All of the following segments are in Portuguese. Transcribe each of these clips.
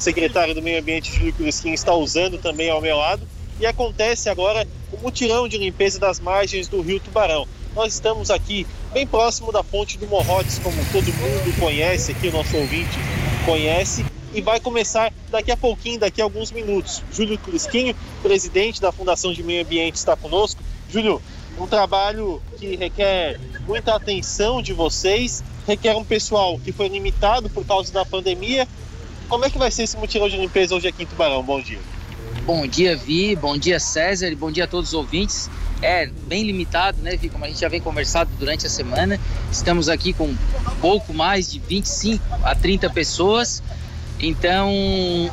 secretário do Meio Ambiente, Júlio Cruzquim, está usando também ao meu lado. E acontece agora o mutirão de limpeza das margens do rio Tubarão. Nós estamos aqui bem próximo da fonte do Morrotes, como todo mundo conhece, aqui o nosso ouvinte conhece, e vai começar daqui a pouquinho, daqui a alguns minutos. Júlio Cruzquinho, presidente da Fundação de Meio Ambiente, está conosco. Júlio, um trabalho que requer muita atenção de vocês, requer um pessoal que foi limitado por causa da pandemia. Como é que vai ser esse mutirão de limpeza hoje aqui em Tubarão? Bom dia. Bom dia, Vi. Bom dia, César. Bom dia a todos os ouvintes. É bem limitado, né, Vi? Como a gente já vem conversado durante a semana. Estamos aqui com pouco mais de 25 a 30 pessoas. Então,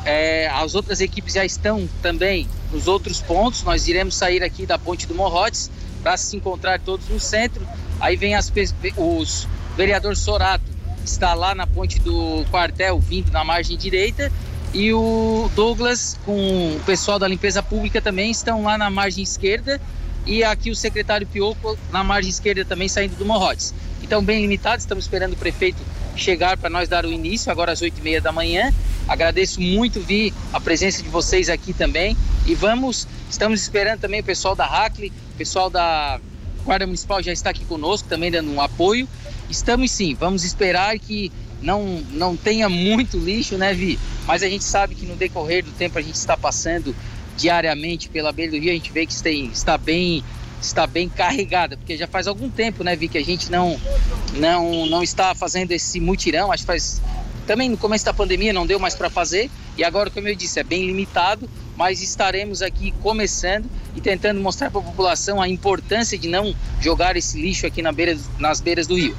é, as outras equipes já estão também nos outros pontos. Nós iremos sair aqui da Ponte do Morrotes para se encontrar todos no centro. Aí vem as, os vereador Sorato está lá na ponte do quartel, vindo na margem direita, e o Douglas com o pessoal da limpeza pública também estão lá na margem esquerda e aqui o secretário Pioco na margem esquerda também saindo do Morrotes. Então bem limitado, estamos esperando o prefeito chegar para nós dar o início agora às oito e meia da manhã. Agradeço muito a presença de vocês aqui também e vamos, estamos esperando também o pessoal da Hackley, o pessoal da Guarda Municipal já está aqui conosco também dando um apoio. Estamos sim, vamos esperar que não, não tenha muito lixo, né, Vi? Mas a gente sabe que no decorrer do tempo a gente está passando diariamente pela beira do rio, a gente vê que tem, está bem está bem carregada, porque já faz algum tempo, né, Vi, que a gente não não não está fazendo esse mutirão, acho que faz também no começo da pandemia não deu mais para fazer, e agora, como eu disse, é bem limitado, mas estaremos aqui começando e tentando mostrar para a população a importância de não jogar esse lixo aqui na beira, nas beiras do rio.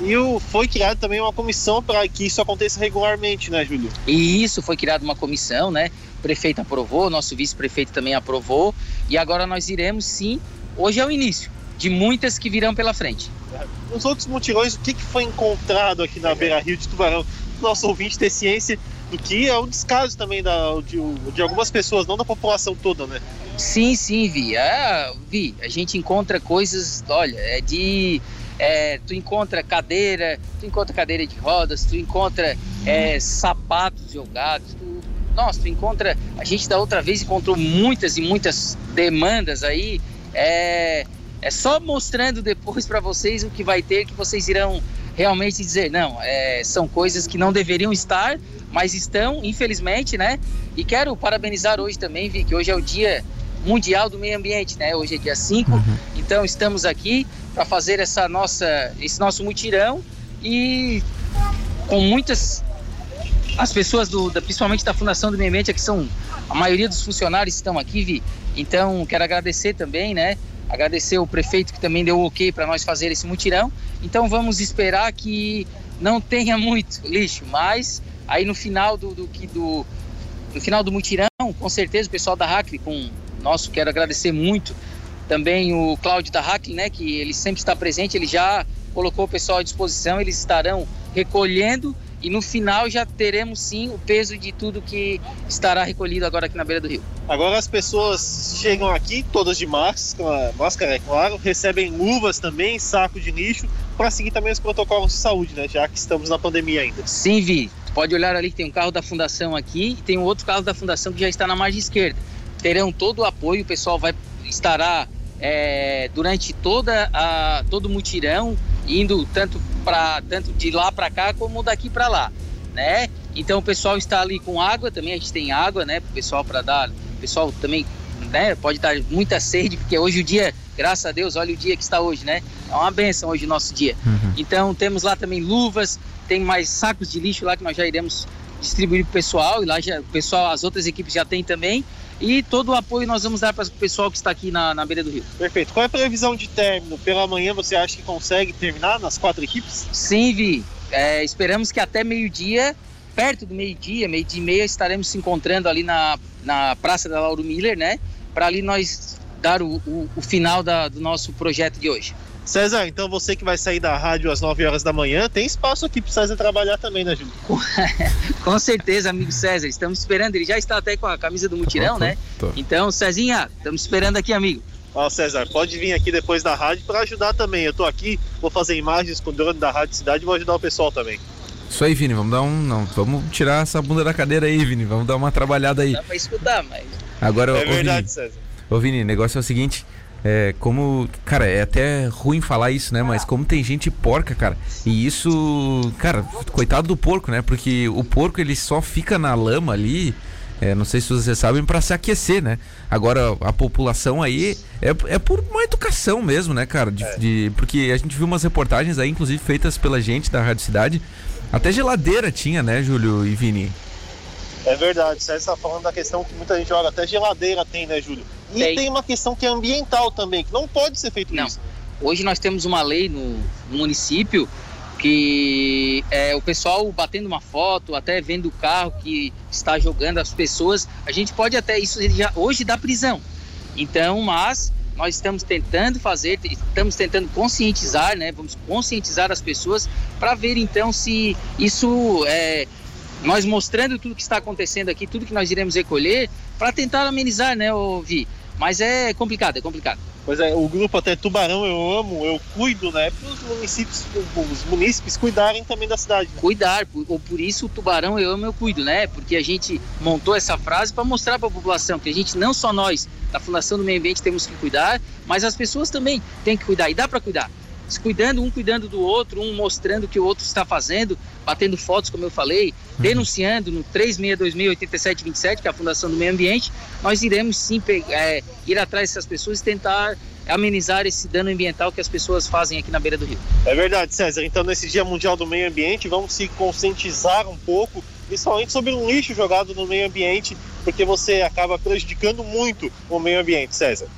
E foi criada também uma comissão para que isso aconteça regularmente, né, Júlio? E isso foi criada uma comissão, né? O prefeito aprovou, nosso vice-prefeito também aprovou, e agora nós iremos sim. Hoje é o início de muitas que virão pela frente. Nos outros mutirões, o que, que foi encontrado aqui na Beira Rio de Tubarão? Nosso ouvinte ter ciência do que é um descaso também da, de, de algumas pessoas, não da população toda, né? Sim, sim, Vi. É, Vi, a gente encontra coisas, olha, é de é, tu encontra cadeira, tu encontra cadeira de rodas, tu encontra é, sapatos jogados, tu, nossa, tu encontra. A gente da outra vez encontrou muitas e muitas demandas aí. É, é só mostrando depois para vocês o que vai ter que vocês irão realmente dizer não. É, são coisas que não deveriam estar, mas estão, infelizmente, né? E quero parabenizar hoje também, Vi, que hoje é o dia mundial do meio ambiente, né? Hoje é dia 5, uhum. então estamos aqui para fazer essa nossa, esse nosso mutirão e com muitas as pessoas do, da, principalmente da Fundação do Meio Ambiente, que são a maioria dos funcionários estão aqui, Vi. Então quero agradecer também, né? Agradecer o prefeito que também deu o ok para nós fazer esse mutirão. Então vamos esperar que não tenha muito lixo, mas aí no final do, do, do no final do mutirão, com certeza o pessoal da Hackney, com nosso, quero agradecer muito também o Cláudio da Hack, né, que ele sempre está presente, ele já colocou o pessoal à disposição, eles estarão recolhendo e no final já teremos sim o peso de tudo que estará recolhido agora aqui na beira do rio. Agora as pessoas chegam aqui, todas de máscara, máscara é claro, recebem luvas também, saco de lixo, para seguir também os protocolos de saúde, né? Já que estamos na pandemia ainda. Sim, Vi. Pode olhar ali que tem um carro da fundação aqui e tem um outro carro da fundação que já está na margem esquerda. Terão todo o apoio, o pessoal vai estará é, durante toda a, todo o mutirão, indo tanto, pra, tanto de lá para cá como daqui para lá, né? Então o pessoal está ali com água também, a gente tem água, né? Para o pessoal para dar, o pessoal também né, pode dar muita sede, porque hoje o dia, graças a Deus, olha o dia que está hoje, né? É uma benção hoje o nosso dia. Uhum. Então temos lá também luvas, tem mais sacos de lixo lá que nós já iremos distribuir para o pessoal, e lá já, o pessoal, as outras equipes já tem também e todo o apoio nós vamos dar para o pessoal que está aqui na, na beira do rio. Perfeito. Qual é a previsão de término? Pela manhã você acha que consegue terminar nas quatro equipes? Sim, Vi. É, esperamos que até meio-dia, perto do meio-dia, meio-dia e meia, estaremos se encontrando ali na, na Praça da Lauro Miller, né? Para ali nós dar o, o, o final da, do nosso projeto de hoje. César, então você que vai sair da rádio às 9 horas da manhã, tem espaço aqui para o César trabalhar também, né, Júlio? com certeza, amigo César. Estamos esperando. Ele já está até com a camisa do mutirão, tá, né? Tá. Então, Cezinha, estamos esperando aqui, amigo. Ó, César, pode vir aqui depois da rádio para ajudar também. Eu estou aqui, vou fazer imagens com o dono da Rádio Cidade e vou ajudar o pessoal também. Isso aí, Vini, vamos dar um. Não, vamos tirar essa bunda da cadeira aí, Vini. Vamos dar uma trabalhada aí. Dá pra escutar, mas. Agora, É ô, verdade, Vini, César. Ô Vini, o negócio é o seguinte, é, como, cara, é até ruim falar isso, né, mas como tem gente porca, cara, e isso, cara, coitado do porco, né, porque o porco ele só fica na lama ali, é, não sei se vocês sabem, pra se aquecer, né, agora a população aí é, é por uma educação mesmo, né, cara, de, de- porque a gente viu umas reportagens aí, inclusive feitas pela gente da Rádio Cidade, até geladeira tinha, né, Júlio e Vini? É verdade, César está falando da questão que muita gente joga, até geladeira tem, né, Júlio? E Tem. tem, uma questão que é ambiental também, que não pode ser feito Não. isso. Hoje nós temos uma lei no, no município que é o pessoal batendo uma foto, até vendo o carro que está jogando as pessoas, a gente pode até isso já hoje dá prisão. Então, mas nós estamos tentando fazer, estamos tentando conscientizar, né? Vamos conscientizar as pessoas para ver então se isso é nós mostrando tudo que está acontecendo aqui, tudo que nós iremos recolher, para tentar amenizar, né, ô Vi? Mas é complicado, é complicado. Pois é, o grupo até Tubarão Eu Amo, Eu Cuido, né? Para os municípios, os munícipes cuidarem também da cidade. Né? cuidar, ou por isso o tubarão eu amo, eu cuido, né? Porque a gente montou essa frase para mostrar para a população que a gente, não só nós, da Fundação do Meio Ambiente, temos que cuidar, mas as pessoas também têm que cuidar, e dá para cuidar. Se cuidando, um cuidando do outro, um mostrando o que o outro está fazendo, batendo fotos, como eu falei, denunciando no 3626-8727, que é a Fundação do Meio Ambiente, nós iremos sim é, ir atrás dessas pessoas e tentar amenizar esse dano ambiental que as pessoas fazem aqui na beira do rio. É verdade, César. Então, nesse Dia Mundial do Meio Ambiente, vamos se conscientizar um pouco, principalmente sobre o lixo jogado no meio ambiente, porque você acaba prejudicando muito o meio ambiente, César.